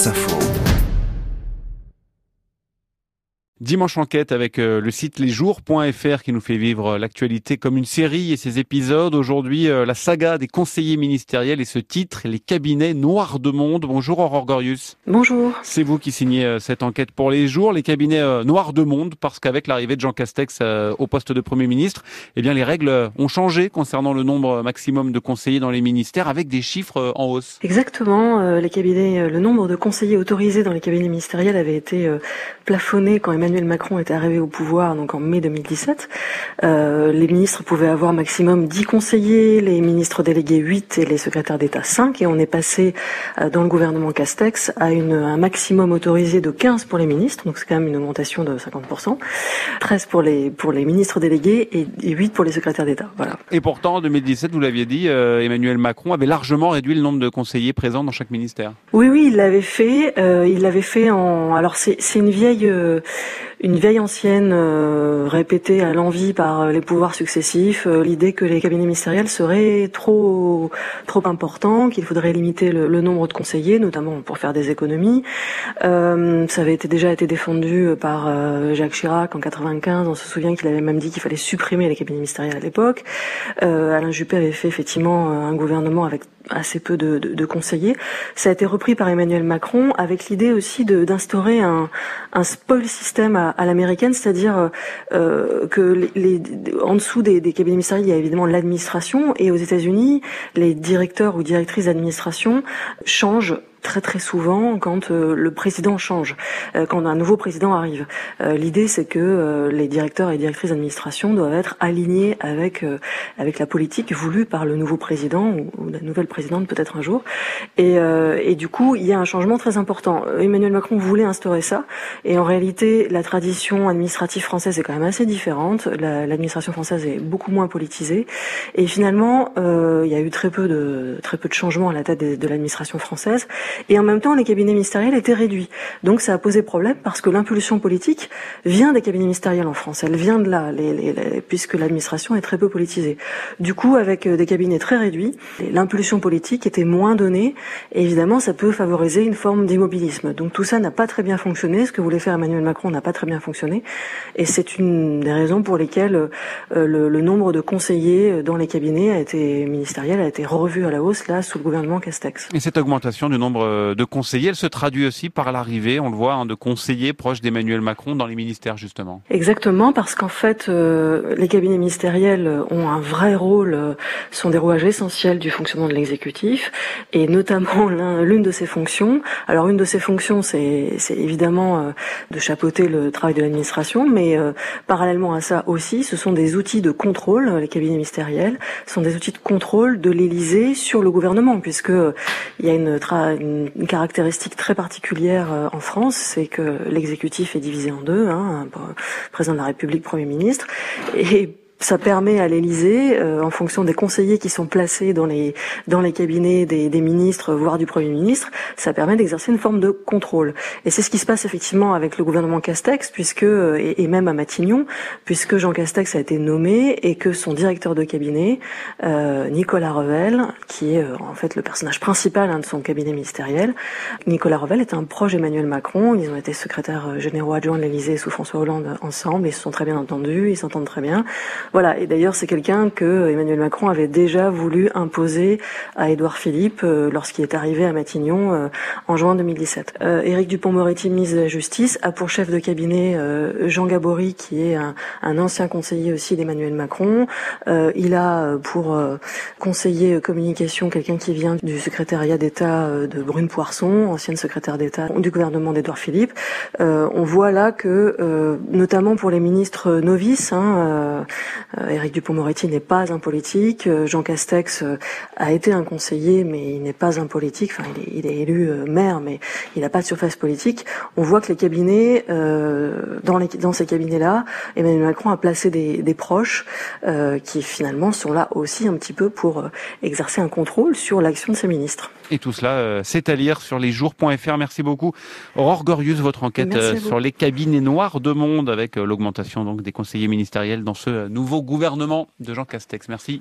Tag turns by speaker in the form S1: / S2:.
S1: France Info.
S2: Dimanche enquête avec euh, le site lesjours.fr qui nous fait vivre l'actualité comme une série et ses épisodes. Aujourd'hui, euh, la saga des conseillers ministériels et ce titre, les cabinets noirs de monde. Bonjour Aurore Gorius.
S3: Bonjour.
S2: C'est vous qui signez euh, cette enquête pour les jours, les cabinets noirs de monde, parce qu'avec l'arrivée de Jean Castex au poste de Premier ministre, eh bien les règles ont changé concernant le nombre maximum de conseillers dans les ministères avec des chiffres en hausse.
S3: Exactement. Les cabinets, le nombre de conseillers autorisés dans les cabinets ministériels avait été plafonné quand Emmanuel Emmanuel Macron est arrivé au pouvoir, donc en mai 2017, euh, les ministres pouvaient avoir maximum 10 conseillers, les ministres délégués 8 et les secrétaires d'État 5, et on est passé euh, dans le gouvernement Castex à une, un maximum autorisé de 15 pour les ministres, donc c'est quand même une augmentation de 50%, 13 pour les, pour les ministres délégués et, 8 pour les secrétaires d'État. Voilà.
S2: Et pourtant, en 2017, vous l'aviez dit, euh, Emmanuel Macron avait largement réduit le nombre de conseillers présents dans chaque ministère.
S3: Oui, oui, il l'avait fait. Il l'avait fait en. Alors c'est une vieille une vieille ancienne euh, répétée à l'envie par euh, les pouvoirs successifs, euh, l'idée que les cabinets ministériels seraient trop trop importants, qu'il faudrait limiter le, nombre de conseillers, notamment pour faire des économies. ça avait été déjà été défendu par Jacques Chirac en 95. On se souvient qu'il avait même dit qu'il fallait supprimer les cabinets ministériels à l'époque. Alain Juppé avait fait effectivement un gouvernement avec assez peu de, de, de, conseillers. Ça a été repris par Emmanuel Macron avec l'idée aussi d'instaurer un, un spoil système à, à l'américaine, c'est-à-dire euh, que les, en dessous des, des cabinets ministériels, il y a évidemment l'administration et aux États-Unis, les directeurs ou directrices d'administration changent très très souvent quand euh, le président change, euh, quand un nouveau président arrive. Euh, l'idée c'est que les directeurs et directrices d'administration doivent être alignés avec avec la politique voulue par le nouveau président ou, la nouvelle présidente peut-être un jour. Et, et du coup il y a un changement très important. Emmanuel Macron voulait instaurer ça et en réalité la tradition administrative française est quand même assez différente. L'administration française est beaucoup moins politisée et finalement il y a eu très peu de très peu de changements à la tête de l'administration française. Et en même temps, les cabinets ministériels étaient réduits. Donc ça a posé problème parce que l'impulsion politique vient des cabinets ministériels en France. Elle vient de là, puisque l'administration est très peu politisée. Du coup, avec euh, des cabinets très réduits, l'impulsion politique était moins donnée. Et évidemment, ça peut favoriser une forme d'immobilisme. Donc tout ça n'a pas très bien fonctionné. Ce que voulait faire Emmanuel Macron n'a pas très bien fonctionné. Et c'est une des raisons pour lesquelles euh, le, nombre de conseillers dans les cabinets a été ministériel a été revu à la hausse là sous le gouvernement Castex.
S2: Et cette augmentation du nombre euh, de conseillers. Elle se traduit aussi par l'arrivée, on le voit, hein, de conseillers proches d'Emmanuel Macron dans les ministères, justement.
S3: Exactement, parce qu'en fait, euh, les cabinets ministériels ont un vrai rôle, euh, sont des rouages essentiels du fonctionnement de l'exécutif, et notamment l'une de ces fonctions. Alors, une de ces fonctions, c'est évidemment de chapeauter le travail de l'administration, mais parallèlement à ça aussi, ce sont des outils de contrôle, les cabinets ministériels, sont des outils de contrôle de l'Élysée sur le gouvernement, puisque il y a une, une une, caractéristique très particulière euh, en France, c'est que l'exécutif est divisé en deux, hein, président de la République, Premier ministre, et ça permet à l'Élysée, euh, en fonction des conseillers qui sont placés dans les dans les cabinets des, des ministres, voire du Premier ministre, ça permet d'exercer une forme de contrôle. Et c'est ce qui se passe effectivement avec le gouvernement Castex, puisque euh, et, même à Matignon, puisque Jean Castex a été nommé et que son directeur de cabinet, euh, Nicolas Revel, qui est en fait le personnage principal hein, de son cabinet ministériel, Nicolas Revel est un proche Emmanuel Macron. Ils ont été secrétaires généraux adjoints de l'Élysée sous François Hollande ensemble. Ils se sont très bien entendus, ils s'entendent très bien. Voilà, et d'ailleurs c'est quelqu'un que Emmanuel Macron avait déjà voulu imposer à Édouard Philippe euh, lorsqu'il est arrivé à Matignon euh, en juin 2017. Euh, Éric Dupont-Moretti, ministre de la Justice, a pour chef de cabinet Jean Gabory, qui est un, ancien conseiller aussi d'Emmanuel Macron. il a pour conseiller communication quelqu'un qui vient du secrétariat d'État de Brune Poisson, ancienne secrétaire d'État du gouvernement d'Édouard Philippe. on voit là que, notamment pour les ministres novices, hein, euh, Éric Dupont-Moretti n'est pas un politique. Euh, Jean Castex euh, a été un conseiller, mais il n'est pas un politique. Enfin, il est, élu maire, mais il n'a pas de surface politique. On voit que les cabinets, dans ces cabinets-là, Emmanuel Macron a placé des, des proches qui finalement sont là aussi un petit peu pour exercer un contrôle sur l'action de ses ministres.
S2: Et tout cela, c'est à lire sur lesjours.fr. Merci beaucoup. Aurore Gorius, votre enquête sur les cabinets noirs de monde avec l'augmentation donc des conseillers ministériels dans ce nouveau gouvernement de Jean Castex. Merci.